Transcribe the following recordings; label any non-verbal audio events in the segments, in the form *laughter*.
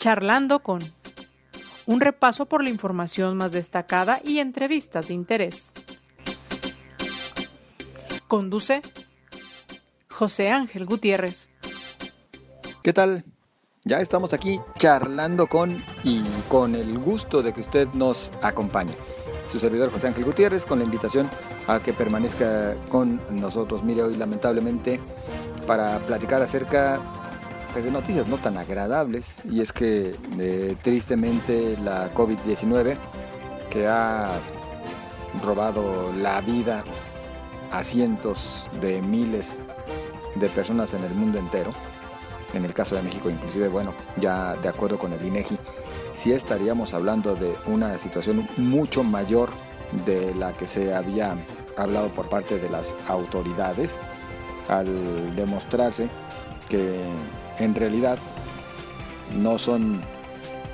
Charlando con un repaso por la información más destacada y entrevistas de interés. Conduce José Ángel Gutiérrez. ¿Qué tal? Ya estamos aquí charlando con y con el gusto de que usted nos acompañe. Su servidor José Ángel Gutiérrez con la invitación a que permanezca con nosotros. Mire, hoy lamentablemente para platicar acerca pues, de noticias no tan agradables y es que eh, tristemente la COVID-19 que ha robado la vida a cientos de miles de personas en el mundo entero. En el caso de México, inclusive, bueno, ya de acuerdo con el INEGI, sí estaríamos hablando de una situación mucho mayor de la que se había hablado por parte de las autoridades al demostrarse que en realidad no son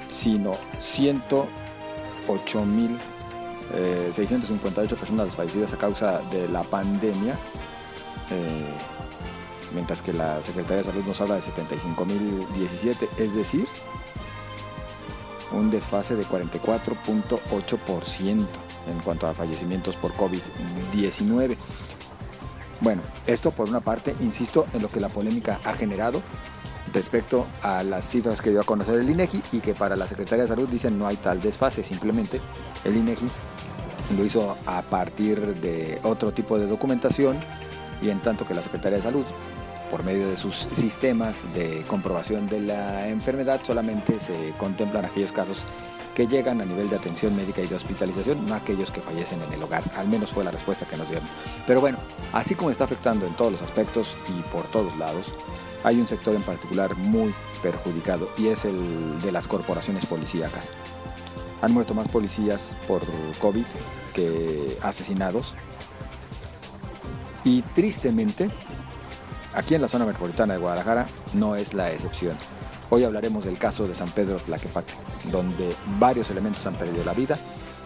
sino 108 mil 658 eh, personas fallecidas a causa de la pandemia, eh, mientras que la Secretaría de Salud nos habla de 75.017, es decir, un desfase de 44.8% en cuanto a fallecimientos por COVID-19. Bueno, esto por una parte, insisto, en lo que la polémica ha generado respecto a las cifras que dio a conocer el INEGI y que para la Secretaría de Salud dicen no hay tal desfase, simplemente el INEGI lo hizo a partir de otro tipo de documentación y en tanto que la Secretaría de Salud, por medio de sus sistemas de comprobación de la enfermedad, solamente se contemplan aquellos casos que llegan a nivel de atención médica y de hospitalización, no aquellos que fallecen en el hogar. Al menos fue la respuesta que nos dieron. Pero bueno, así como está afectando en todos los aspectos y por todos lados, hay un sector en particular muy perjudicado y es el de las corporaciones policíacas. Han muerto más policías por COVID que asesinados. Y tristemente, aquí en la zona metropolitana de Guadalajara no es la excepción. Hoy hablaremos del caso de San Pedro Tlaquepaque, donde varios elementos han perdido la vida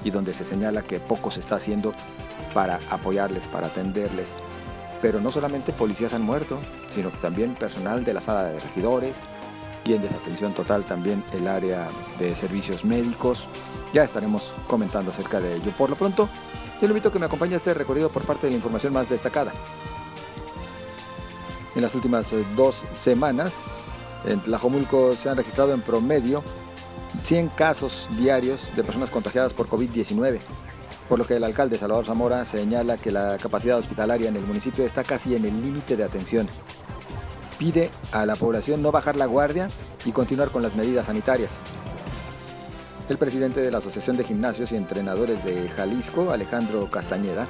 y donde se señala que poco se está haciendo para apoyarles, para atenderles. Pero no solamente policías han muerto, sino también personal de la sala de regidores, y en desatención total también el área de servicios médicos. Ya estaremos comentando acerca de ello. Por lo pronto, yo le invito a que me acompañe a este recorrido por parte de la información más destacada. En las últimas eh, dos semanas, en Tlajomulco se han registrado en promedio 100 casos diarios de personas contagiadas por COVID-19, por lo que el alcalde Salvador Zamora señala que la capacidad hospitalaria en el municipio está casi en el límite de atención pide a la población no bajar la guardia y continuar con las medidas sanitarias. El presidente de la Asociación de Gimnasios y Entrenadores de Jalisco, Alejandro Castañeda,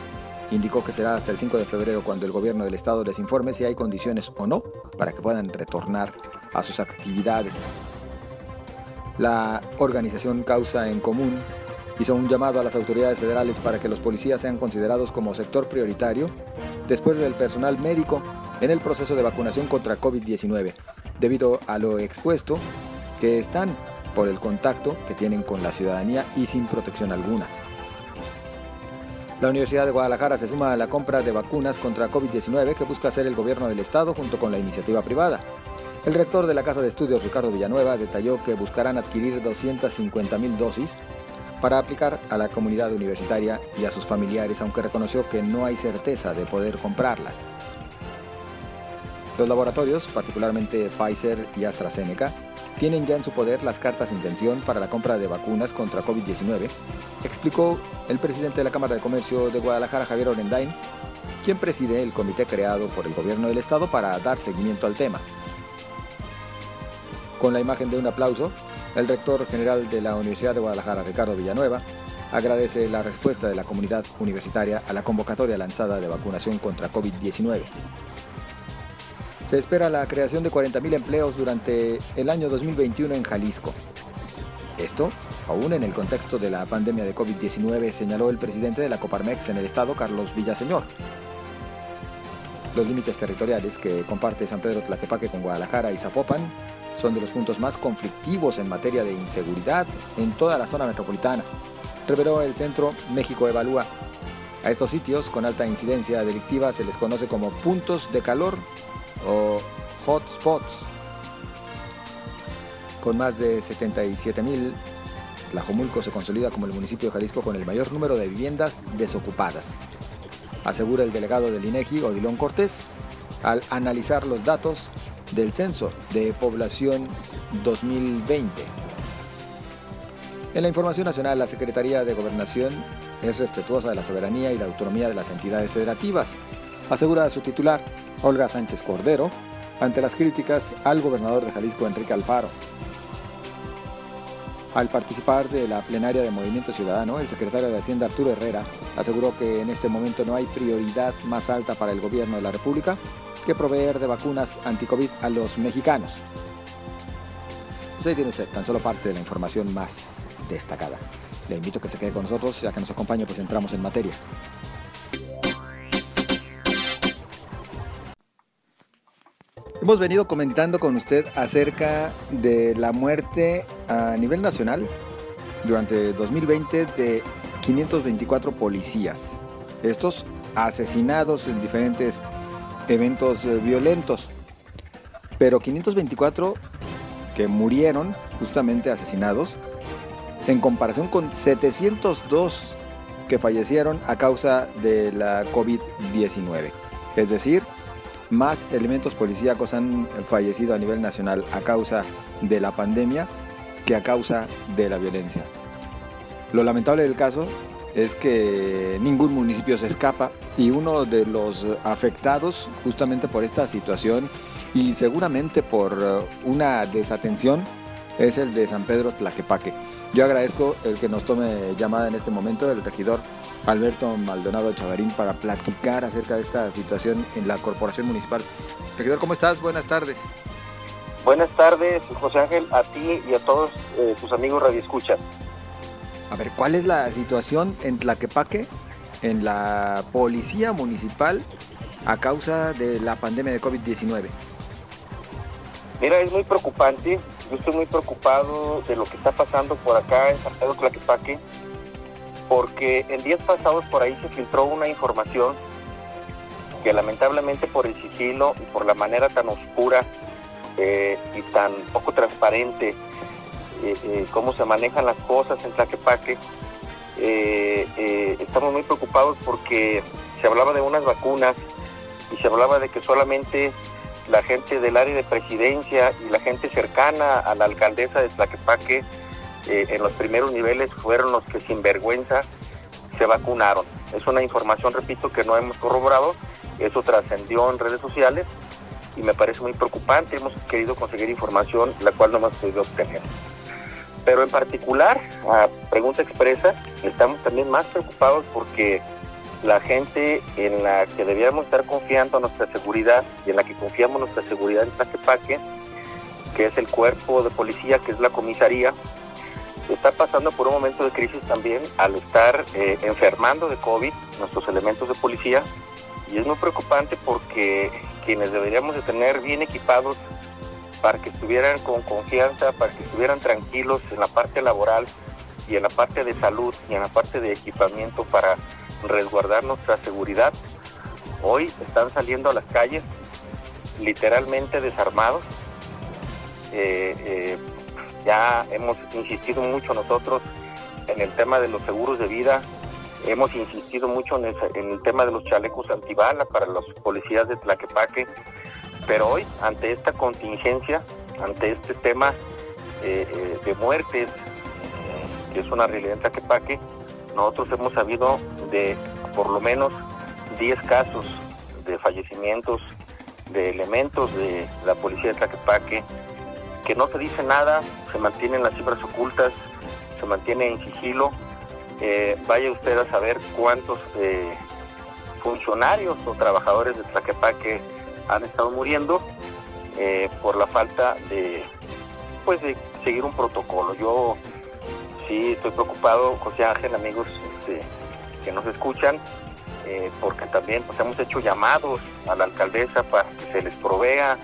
indicó que será hasta el 5 de febrero cuando el gobierno del estado les informe si hay condiciones o no para que puedan retornar a sus actividades. La organización Causa en Común hizo un llamado a las autoridades federales para que los policías sean considerados como sector prioritario después del personal médico en el proceso de vacunación contra COVID-19, debido a lo expuesto que están por el contacto que tienen con la ciudadanía y sin protección alguna. La Universidad de Guadalajara se suma a la compra de vacunas contra COVID-19 que busca hacer el gobierno del estado junto con la iniciativa privada. El rector de la Casa de Estudios, Ricardo Villanueva, detalló que buscarán adquirir 250 mil dosis para aplicar a la comunidad universitaria y a sus familiares, aunque reconoció que no hay certeza de poder comprarlas. Los laboratorios, particularmente Pfizer y AstraZeneca, tienen ya en su poder las cartas de intención para la compra de vacunas contra COVID-19, explicó el presidente de la Cámara de Comercio de Guadalajara, Javier Orendain, quien preside el comité creado por el gobierno del estado para dar seguimiento al tema. Con la imagen de un aplauso, el rector general de la Universidad de Guadalajara, Ricardo Villanueva, agradece la respuesta de la comunidad universitaria a la convocatoria lanzada de vacunación contra COVID-19. Se espera la creación de 40.000 empleos durante el año 2021 en Jalisco. Esto, aún en el contexto de la pandemia de COVID-19, señaló el presidente de la Coparmex en el estado, Carlos Villaseñor. Los límites territoriales que comparte San Pedro Tlaquepaque con Guadalajara y Zapopan son de los puntos más conflictivos en materia de inseguridad en toda la zona metropolitana, reveló el Centro México Evalúa. A estos sitios con alta incidencia delictiva se les conoce como puntos de calor o hotspots. Con más de 77 mil, Tlajomulco se consolida como el municipio de Jalisco con el mayor número de viviendas desocupadas, asegura el delegado del INEGI, Odilón Cortés, al analizar los datos del censo de población 2020. En la información nacional, la Secretaría de Gobernación es respetuosa de la soberanía y la autonomía de las entidades federativas, asegura su titular, Olga Sánchez Cordero, ante las críticas al gobernador de Jalisco, Enrique Alfaro. Al participar de la plenaria de Movimiento Ciudadano, el secretario de Hacienda Arturo Herrera aseguró que en este momento no hay prioridad más alta para el gobierno de la República proveer de vacunas anticovid a los mexicanos. Pues ahí tiene usted tan solo parte de la información más destacada. Le invito a que se quede con nosotros, ya que nos acompaña, pues entramos en materia. Hemos venido comentando con usted acerca de la muerte a nivel nacional durante 2020 de 524 policías. Estos asesinados en diferentes eventos eh, violentos. Pero 524 que murieron justamente asesinados en comparación con 702 que fallecieron a causa de la COVID-19. Es decir, más elementos policíacos han fallecido a nivel nacional a causa de la pandemia que a causa de la violencia. Lo lamentable del caso es que ningún municipio se escapa y uno de los afectados justamente por esta situación y seguramente por uh, una desatención es el de San Pedro Tlaquepaque. Yo agradezco el que nos tome llamada en este momento el regidor Alberto Maldonado Chavarín para platicar acerca de esta situación en la corporación municipal. Regidor, ¿cómo estás? Buenas tardes. Buenas tardes, José Ángel, a ti y a todos eh, tus amigos radioescuchas. A ver, ¿cuál es la situación en Tlaquepaque, en la policía municipal, a causa de la pandemia de COVID-19? Mira, es muy preocupante. Yo estoy muy preocupado de lo que está pasando por acá en San Pedro Tlaquepaque, porque en días pasados por ahí se filtró una información que lamentablemente por el sigilo y por la manera tan oscura eh, y tan poco transparente eh, eh, cómo se manejan las cosas en Tlaquepaque. Eh, estamos muy preocupados porque se hablaba de unas vacunas y se hablaba de que solamente la gente del área de presidencia y la gente cercana a la alcaldesa de Tlaquepaque en los primeros niveles fueron los que sin vergüenza se vacunaron. Es una información, repito, que no hemos corroborado, eso trascendió en redes sociales y me parece muy preocupante. Hemos querido conseguir información la cual no hemos podido obtener. Pero en particular, a pregunta expresa, estamos también más preocupados porque la gente en la que debíamos estar confiando nuestra seguridad y en la que confiamos nuestra seguridad en Tlaquepaque, que es el cuerpo de policía, que es la comisaría, está pasando por un momento de crisis también al estar eh, enfermando de COVID nuestros elementos de policía. Y es muy preocupante porque quienes deberíamos de tener bien equipados para que estuvieran con confianza, para que estuvieran tranquilos en la parte laboral y en la parte de salud y en la parte de equipamiento para resguardar nuestra seguridad. Hoy están saliendo a las calles literalmente desarmados. Eh, eh, ya hemos insistido mucho nosotros en el tema de los seguros de vida, hemos insistido mucho en el, en el tema de los chalecos antibala para los policías de Tlaquepaque, pero hoy, ante esta contingencia, ante este tema eh, eh, de muertes, eh, que es una realidad en Tlaquepaque, nosotros hemos sabido de por lo menos 10 casos de fallecimientos de elementos de la policía de Tlaquepaque, que no se dice nada, se mantienen las cifras ocultas, se mantiene en sigilo. vaya usted a saber cuántos funcionarios o trabajadores de Tlaquepaque han estado muriendo eh, por la falta de pues de seguir un protocolo. Yo sí estoy preocupado, José Ángel, amigos este, que nos escuchan, eh, porque también pues, hemos hecho llamados a la alcaldesa para que se les provea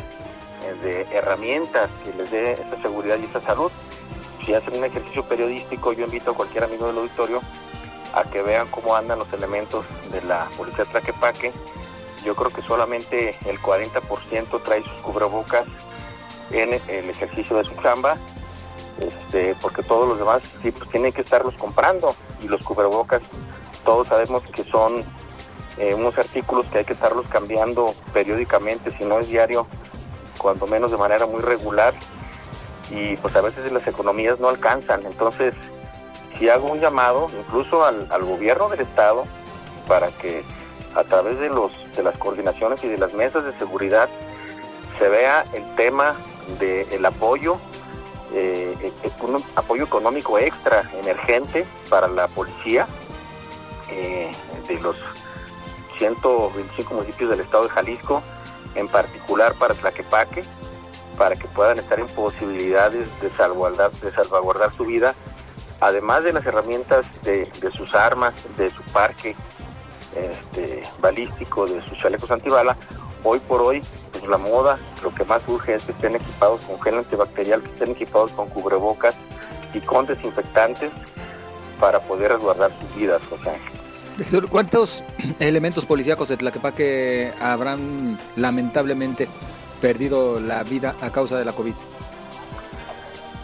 eh, de herramientas que les dé esa seguridad y esa salud. Si hacen un ejercicio periodístico, yo invito a cualquier amigo del auditorio a que vean cómo andan los elementos de la Policía Tlaquepaque yo creo que solamente el 40% trae sus cubrebocas en el ejercicio de su chamba este, porque todos los demás sí, pues tienen que estarlos comprando y los cubrebocas todos sabemos que son eh, unos artículos que hay que estarlos cambiando periódicamente, si no es diario, cuando menos de manera muy regular y pues a veces las economías no alcanzan. Entonces, si hago un llamado incluso al, gobierno del estado para que a través de los de las coordinaciones y de las mesas de seguridad se vea el tema del apoyo eh, un apoyo económico extra emergente para la policía eh, de los 125 municipios del estado de Jalisco, en particular para Tlaquepaque, para que puedan estar en posibilidades de salvaguardar, de salvaguardar su vida, además de las herramientas de, sus armas, de su parque este, balístico, de sus chalecos antibala, hoy por hoy, pues la moda, lo que más urge es que estén equipados con gel antibacterial, que estén equipados con cubrebocas y con desinfectantes para poder resguardar sus vidas, José ¿Cuántos *clears throat* elementos policíacos de Tlaquepaque habrán lamentablemente perdido la vida a causa de la COVID?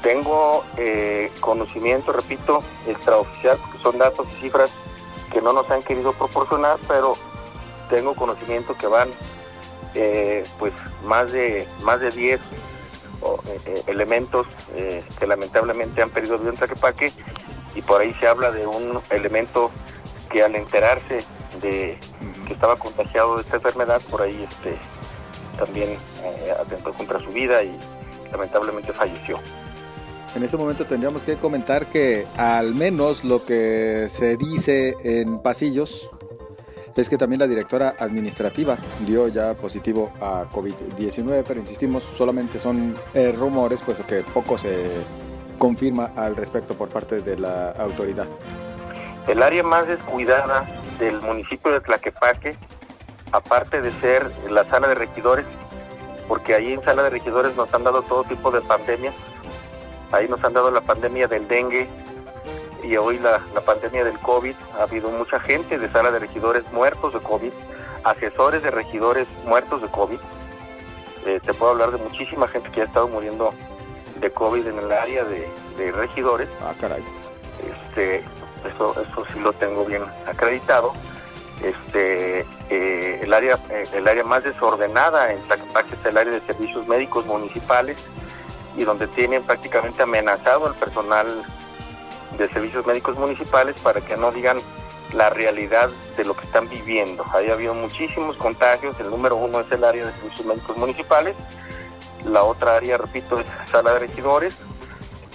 Tengo eh, conocimiento, repito, extraoficial, porque son datos y cifras que no nos han querido proporcionar, pero tengo conocimiento que van eh, pues más de más de 10 eh, elementos que lamentablemente han perdido vida en Tlaquepaque y por ahí se habla de un elemento que al enterarse de que estaba contagiado de esta enfermedad, por ahí este, también eh, atentó contra su vida y lamentablemente falleció. En este momento tendríamos que comentar que al menos lo que se dice en pasillos es que también la directora administrativa dio ya positivo a COVID-19, pero insistimos, solamente son eh, rumores, pues que poco se confirma al respecto por parte de la autoridad. El área más descuidada del municipio de Tlaquepaque, aparte de ser la sala de regidores, porque ahí en sala de regidores nos han dado todo tipo de pandemias, ahí nos han dado la pandemia del dengue y hoy la, pandemia del COVID, ha habido mucha gente de sala de regidores muertos de COVID, asesores de regidores muertos de COVID, eh, te puedo hablar de muchísima gente que ha estado muriendo de COVID en el área de, regidores. Ah, caray. Este, eso, eso sí lo tengo bien acreditado. Este, eh, el área, eh, el área más desordenada en Tlaquepaque es el área de servicios médicos municipales y donde tienen prácticamente amenazado al personal de servicios médicos municipales para que no digan la realidad de lo que están viviendo. Ahí ha habido muchísimos contagios, el número uno es el área de servicios médicos municipales la otra área, repito, es sala de regidores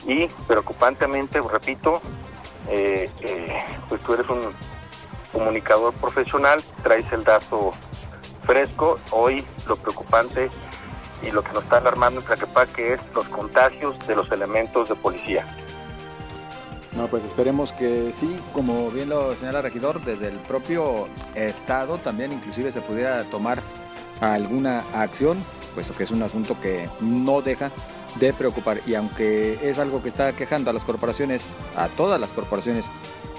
y preocupantemente, repito, eh, eh, pues tú eres un comunicador profesional, traes el dato fresco. Hoy lo preocupante y lo que nos está alarmando en que es los contagios de los elementos de policía. No, pues esperemos que sí, como bien lo señala el regidor, desde el propio Estado también inclusive se pudiera tomar alguna acción puesto que es un asunto que no deja de preocupar y aunque es algo que está quejando a las corporaciones, a todas las corporaciones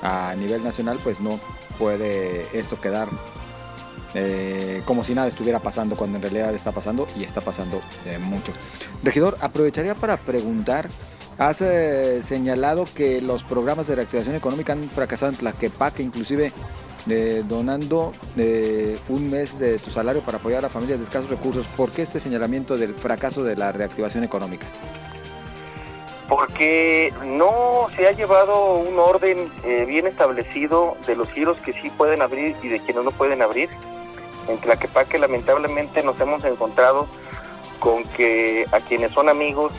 a nivel nacional, pues no puede esto quedar eh, como si nada estuviera pasando cuando en realidad está pasando y está pasando eh, mucho. Regidor, aprovecharía para preguntar, has eh, señalado que los programas de reactivación económica han fracasado en Tlaquepaque, inclusive donando un mes de tu salario para apoyar a familias de escasos recursos. ¿Por qué este señalamiento del fracaso de la reactivación económica? Porque no se ha llevado un orden bien establecido de los giros que sí pueden abrir y de quienes no pueden abrir. En Tlaquepaque lamentablemente nos hemos encontrado con que a quienes son amigos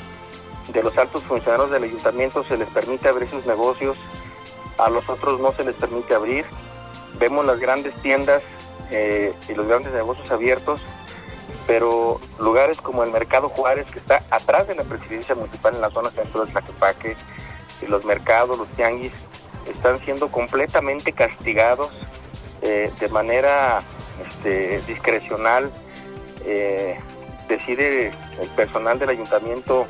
de los altos funcionarios del ayuntamiento se les permite abrir sus negocios, a los otros no se les permite abrir. Vemos las grandes tiendas eh, y los grandes negocios abiertos, pero lugares como el Mercado Juárez, que está atrás de la presidencia municipal en la zona centro de Tlaquepaque, y los mercados, los tianguis, están siendo completamente castigados eh, de manera este, discrecional. Eh, decide el personal del ayuntamiento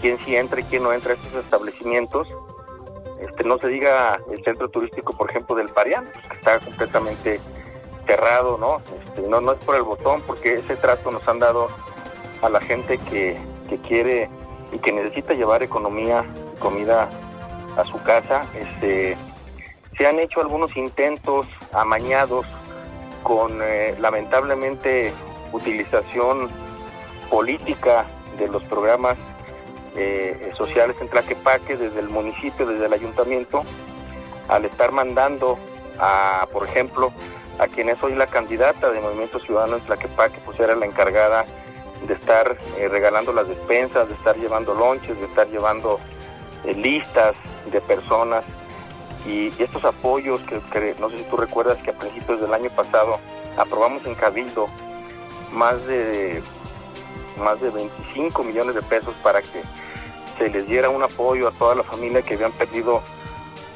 quién sí entra y quién no entra a estos establecimientos este, no se diga el centro turístico, por ejemplo, del Parián, que está completamente cerrado, ¿no? Este, no, no es por el botón, porque ese trato nos han dado a la gente que, quiere y que necesita llevar economía, comida a su casa. Este, se han hecho algunos intentos amañados con eh, lamentablemente utilización política de los programas eh, sociales en Tlaquepaque desde el municipio, desde el ayuntamiento, al estar mandando a, por ejemplo, a quien es hoy la candidata de Movimiento Ciudadano en Tlaquepaque, pues era la encargada de estar eh, regalando las despensas, de estar llevando lonches, de estar llevando eh, listas de personas y, estos apoyos que, no sé si tú recuerdas que a principios del año pasado aprobamos en Cabildo más de más de 25 millones de pesos para que se les diera un apoyo a toda la familia que habían perdido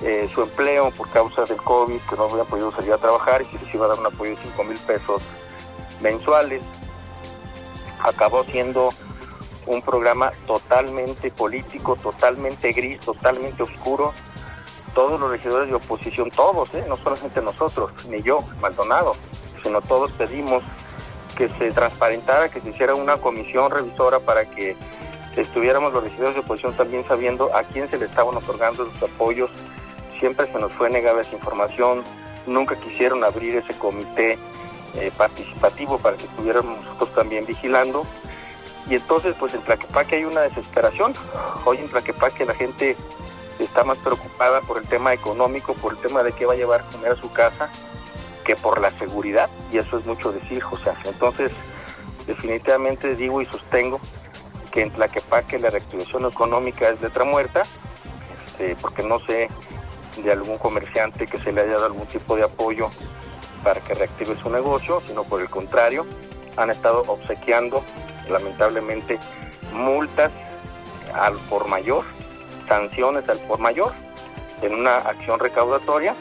eh, su empleo por causa del COVID, que no habían podido salir a trabajar y se les iba a dar un apoyo de 5 mil pesos mensuales. Acabó siendo un programa totalmente político, totalmente gris, totalmente oscuro. Todos los regidores de oposición, todos, ¿eh? no solamente nosotros, ni yo, Maldonado, sino todos pedimos que se transparentara, que se hiciera una comisión revisora para que estuviéramos los regidores de oposición también sabiendo a quién se le estaban otorgando los apoyos. Siempre se nos fue negada esa información, nunca quisieron abrir ese comité eh, participativo para que estuviéramos nosotros también vigilando. Y entonces, pues en Tlaquepaque hay una desesperación. Hoy en Tlaquepaque la gente está más preocupada por el tema económico, por el tema de qué va a llevar a comer a su casa, que por la seguridad, y eso es mucho decir, José. Entonces, definitivamente digo y sostengo que en Tlaquepaque la reactivación económica es letra muerta, este, porque no sé de algún comerciante que se le haya dado algún tipo de apoyo para que reactive su negocio, sino por el contrario, han estado obsequiando lamentablemente multas al por mayor, sanciones al por mayor en una acción recaudatoria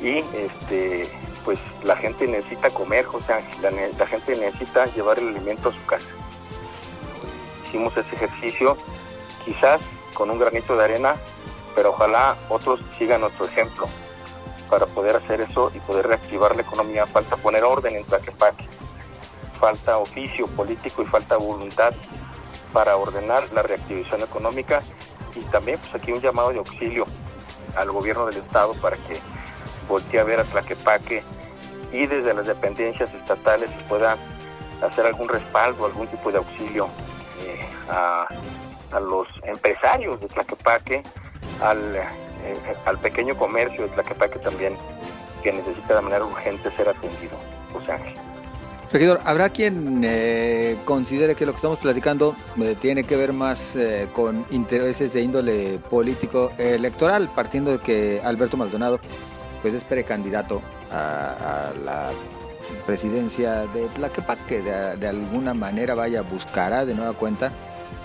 y este pues la gente necesita comer, o sea, la, la gente necesita llevar el alimento a su casa. Hicimos ese ejercicio, quizás con un granito de arena, pero ojalá otros sigan nuestro ejemplo para poder hacer eso y poder reactivar la economía. Falta poner orden en Tlaquepaque, falta oficio político y falta voluntad para ordenar la reactivación económica y también pues aquí un llamado de auxilio al gobierno del estado para que voltee a ver a Tlaquepaque y desde las dependencias estatales pueda hacer algún respaldo, algún tipo de auxilio eh, a, los empresarios de Tlaquepaque, al, eh, al pequeño comercio de Tlaquepaque también, que necesita de manera urgente ser atendido. José. Regidor, ¿habrá quien eh, considere que lo que estamos platicando tiene que ver más con intereses de índole político electoral, partiendo de que Alberto Maldonado pues es precandidato a, la presidencia de Tlaquepaque, que de, alguna manera vaya, buscará de nueva cuenta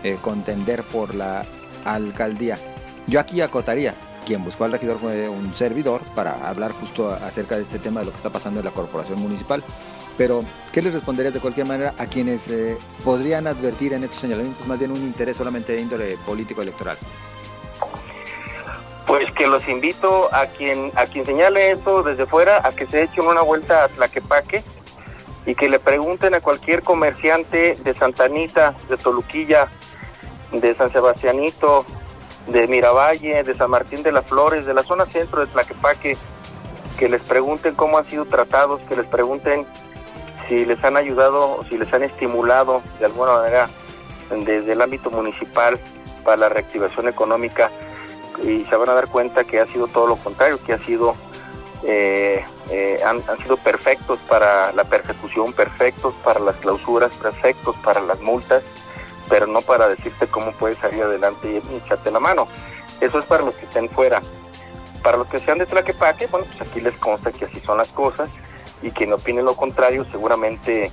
eh, contender por la alcaldía. Yo aquí acotaría, quien buscó al regidor fue un servidor para hablar justo acerca de este tema de lo que está pasando en la corporación municipal. Pero, ¿qué les responderías de cualquier manera a quienes eh, podrían advertir en estos señalamientos más bien un interés solamente de índole político electoral? Pues que los invito a quien a quien señale eso desde fuera a que se echen una vuelta a Tlaquepaque y que le pregunten a cualquier comerciante de Santanita, de Toluquilla, de San Sebastianito, de Miravalle, de San Martín de las Flores, de la zona centro de Tlaquepaque, que les pregunten cómo han sido tratados, que les pregunten si les han ayudado si les han estimulado de alguna manera desde el ámbito municipal para la reactivación económica y se van a dar cuenta que ha sido todo lo contrario, que ha sido eh, eh, han, sido perfectos para la persecución, perfectos para las clausuras, perfectos para las multas, pero no para decirte cómo puedes salir adelante y, echarte la mano. Eso es para los que estén fuera. Para los que sean de Tlaquepaque, bueno, pues aquí les consta que así son las cosas y quien opine lo contrario seguramente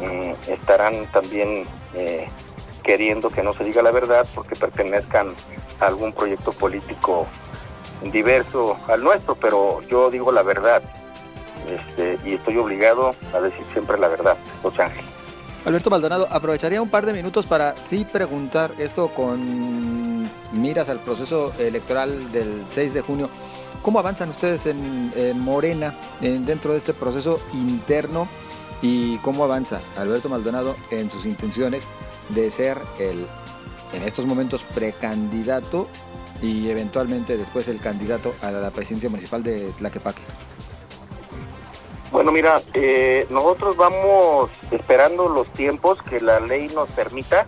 mm, estarán también eh, queriendo que no se diga la verdad porque pertenezcan a algún proyecto político diverso al nuestro, pero yo digo la verdad este, y estoy obligado a decir siempre la verdad, José Ángel. Alberto Maldonado, aprovecharía un par de minutos para sí preguntar esto con miras al proceso electoral del 6 de junio. ¿Cómo avanzan ustedes en, Morena en, dentro de este proceso interno y cómo avanza Alberto Maldonado en sus intenciones de ser el en estos momentos precandidato y eventualmente después el candidato a la presidencia municipal de Tlaquepaque? Bueno, mira, eh, nosotros vamos esperando los tiempos que la ley nos permita.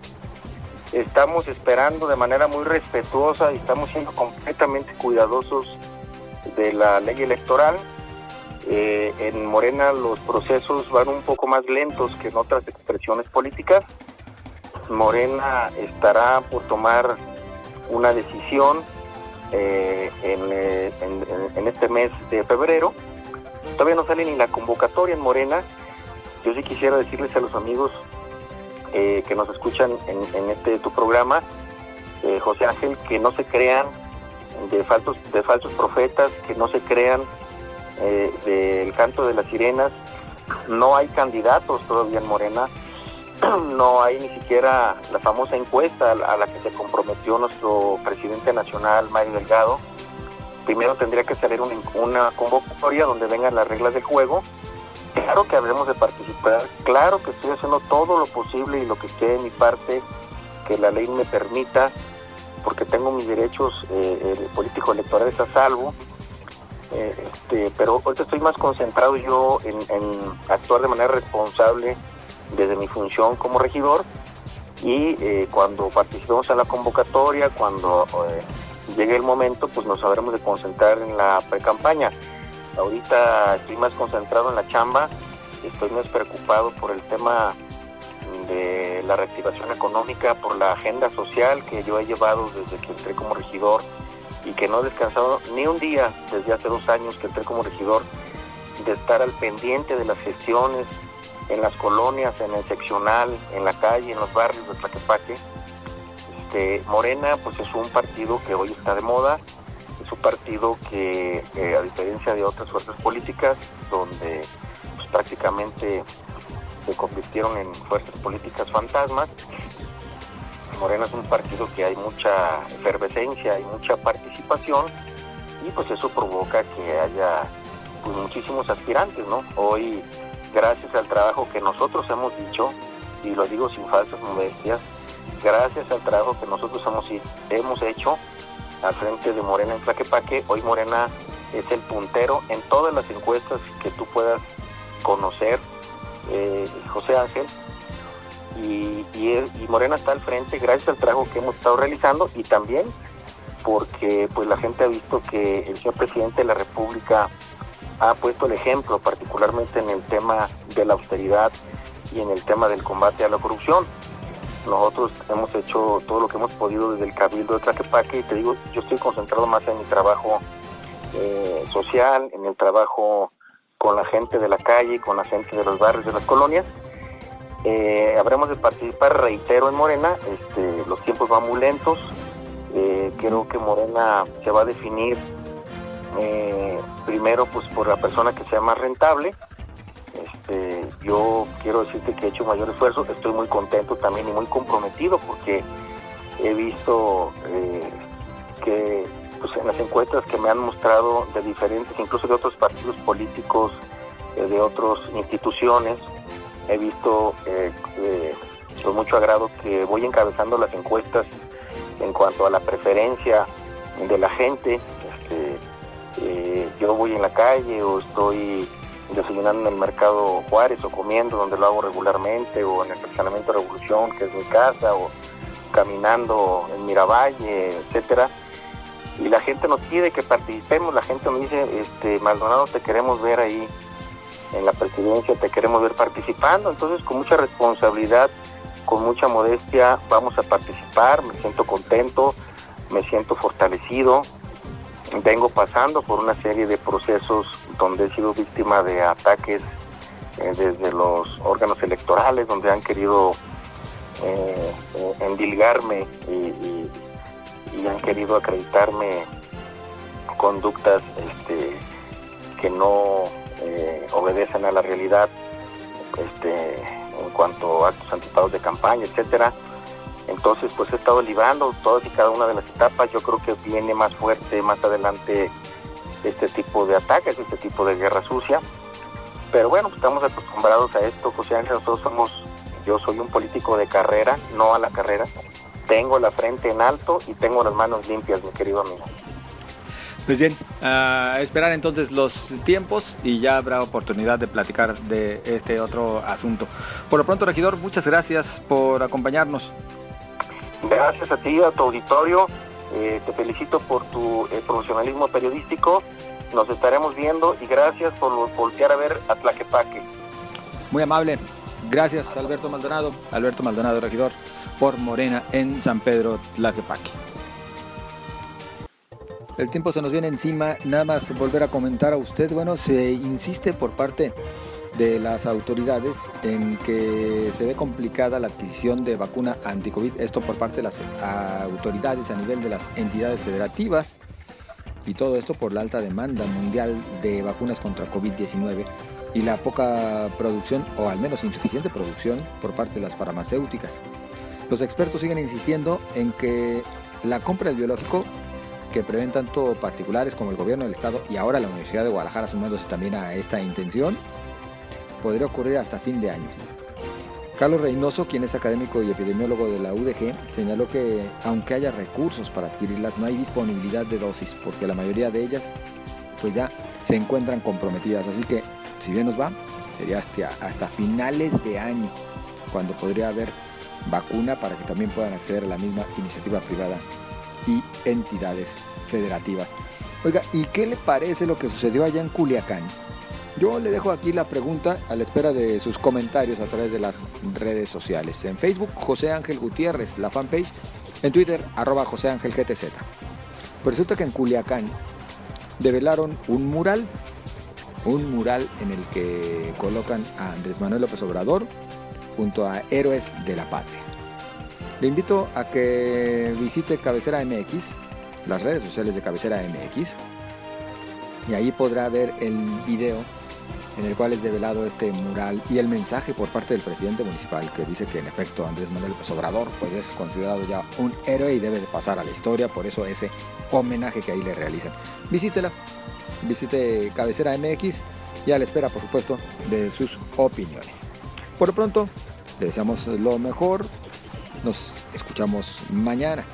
Estamos esperando de manera muy respetuosa y estamos siendo completamente cuidadosos de la ley electoral. Eh, en Morena los procesos van un poco más lentos que en otras expresiones políticas. Morena estará por tomar una decisión eh, eh, en, este mes de febrero. Todavía no sale ni la convocatoria en Morena. Yo sí quisiera decirles a los amigos eh, que nos escuchan en, este tu programa, José Ángel, que no se crean de falsos, de falsos profetas, que no se crean del canto de las sirenas. No hay candidatos todavía en Morena *clears throat* no hay ni siquiera la famosa encuesta a la que se comprometió nuestro presidente nacional, Mario Delgado. Primero tendría que salir una, convocatoria donde vengan las reglas del juego. Claro que habremos de participar, claro que estoy haciendo todo lo posible y lo que esté en mi parte que la ley me permita, porque tengo mis derechos eh, políticos electorales a salvo. Eh, este, pero ahorita estoy más concentrado yo en actuar de manera responsable desde mi función como regidor y eh, cuando participemos en la convocatoria, cuando eh, llegue el momento, pues nos sabremos de concentrar en la pre-campaña. Ahorita estoy más concentrado en la chamba, estoy más preocupado por el tema de la reactivación económica, por la agenda social que yo he llevado desde que entré como regidor y que no he descansado ni un día desde hace dos años que entré como regidor de estar al pendiente de las gestiones, en las colonias, en el seccional, en la calle, en los barrios de Tlaquepaque. Este, Morena pues es un partido que hoy está de moda, es un partido que a diferencia de otras fuerzas políticas donde pues, prácticamente se convirtieron en fuerzas políticas fantasmas, Morena es un partido que hay mucha efervescencia y mucha participación y pues eso provoca que haya pues, muchísimos aspirantes, ¿no? Hoy gracias al trabajo que nosotros hemos dicho, y lo digo sin falsas modestias, gracias al trabajo que nosotros hemos, hemos hecho al frente de Morena en Tlaquepaque, hoy Morena es el puntero en todas las encuestas que tú puedas conocer, eh, José Ángel, y, y, Morena está al frente gracias al trabajo que hemos estado realizando y también porque pues la gente ha visto que el señor presidente de la República ha puesto el ejemplo, particularmente en el tema de la austeridad y en el tema del combate a la corrupción. Nosotros hemos hecho todo lo que hemos podido desde el Cabildo de Tlaquepaque y te digo, yo estoy concentrado más en mi trabajo eh, social, en el trabajo con la gente de la calle, con la gente de los barrios, de las colonias. Eh, habremos de participar, reitero, en Morena. Este, los tiempos van muy lentos. Eh, creo que Morena se va a definir eh, primero pues por la persona que sea más rentable. Este, yo quiero decirte que he hecho mayor esfuerzo, estoy muy contento también y muy comprometido porque he visto eh, que pues, en las encuestas que me han mostrado de diferentes, incluso de otros partidos políticos, eh, de otras instituciones, he visto con mucho agrado que voy encabezando las encuestas en cuanto a la preferencia de la gente. Este, eh, yo voy en la calle o estoy desayunando en el mercado Juárez o comiendo donde lo hago regularmente o en el estacionamiento Revolución que es mi casa o caminando en Miravalle, etcétera y la gente nos pide que participemos, la gente nos dice, este Maldonado te queremos ver ahí en la presidencia, te queremos ver participando, entonces con mucha responsabilidad, con mucha modestia vamos a participar, me siento contento, me siento fortalecido, vengo pasando por una serie de procesos donde he sido víctima de ataques eh, desde los órganos electorales, donde han querido eh, eh endilgarme y, han querido acreditarme conductas este, que no eh, obedecen a la realidad este, en cuanto a actos anticipados de campaña, etcétera entonces, pues he estado librando todas y cada una de las etapas. Yo creo que viene más fuerte más adelante este tipo de ataques, este tipo de guerra sucia. Pero bueno, pues estamos acostumbrados a esto, José Ángel. Nosotros somos, yo soy un político de carrera, no a la carrera. Tengo la frente en alto y tengo las manos limpias, mi querido amigo. Pues bien, a esperar entonces los tiempos y ya habrá oportunidad de platicar de este otro asunto. Por lo pronto, regidor, muchas gracias por acompañarnos. Gracias a ti, a tu auditorio. Eh, te felicito por tu eh, profesionalismo periodístico. Nos estaremos viendo y gracias por voltear a ver a Tlaquepaque. Muy amable. Gracias, Alberto Maldonado. Alberto Maldonado, regidor por Morena en San Pedro Tlaquepaque. El tiempo se nos viene encima, nada más volver a comentar a usted, bueno, se insiste por parte de las autoridades en que se ve complicada la adquisición de vacuna anti-COVID, esto por parte de las autoridades a nivel de las entidades federativas y todo esto por la alta demanda mundial de vacunas contra COVID-19 y la poca producción o al menos insuficiente producción por parte de las farmacéuticas. Los expertos siguen insistiendo en que la compra del biológico que prevén tanto particulares como el gobierno del estado y ahora la Universidad de Guadalajara sumándose también a esta intención, podría ocurrir hasta fin de año. Carlos Reynoso, quien es académico y epidemiólogo de la UDG, señaló que aunque haya recursos para adquirirlas, no hay disponibilidad de dosis, porque la mayoría de ellas pues ya se encuentran comprometidas. Así que, si bien nos va, sería hasta, hasta finales de año, cuando podría haber vacuna para que también puedan acceder a la misma iniciativa privada y entidades federativas. Oiga, ¿y qué le parece lo que sucedió allá en Culiacán? Yo le dejo aquí la pregunta a la espera de sus comentarios a través de las redes sociales. En Facebook, José Ángel Gutiérrez, la fanpage. En Twitter, arroba José Ángel GTZ. Pues resulta que en Culiacán develaron un mural. Un mural en el que colocan a Andrés Manuel López Obrador junto a héroes de la patria. Le invito a que visite Cabecera MX, las redes sociales de Cabecera MX, y ahí podrá ver el video en el cual es develado este mural y el mensaje por parte del presidente municipal que dice que en efecto Andrés Manuel López pues es considerado ya un héroe y debe de pasar a la historia, por eso ese homenaje que ahí le realizan. Visítela, visite Cabecera MX y a la espera por supuesto de sus opiniones. Por lo pronto, le deseamos lo mejor, nos escuchamos mañana.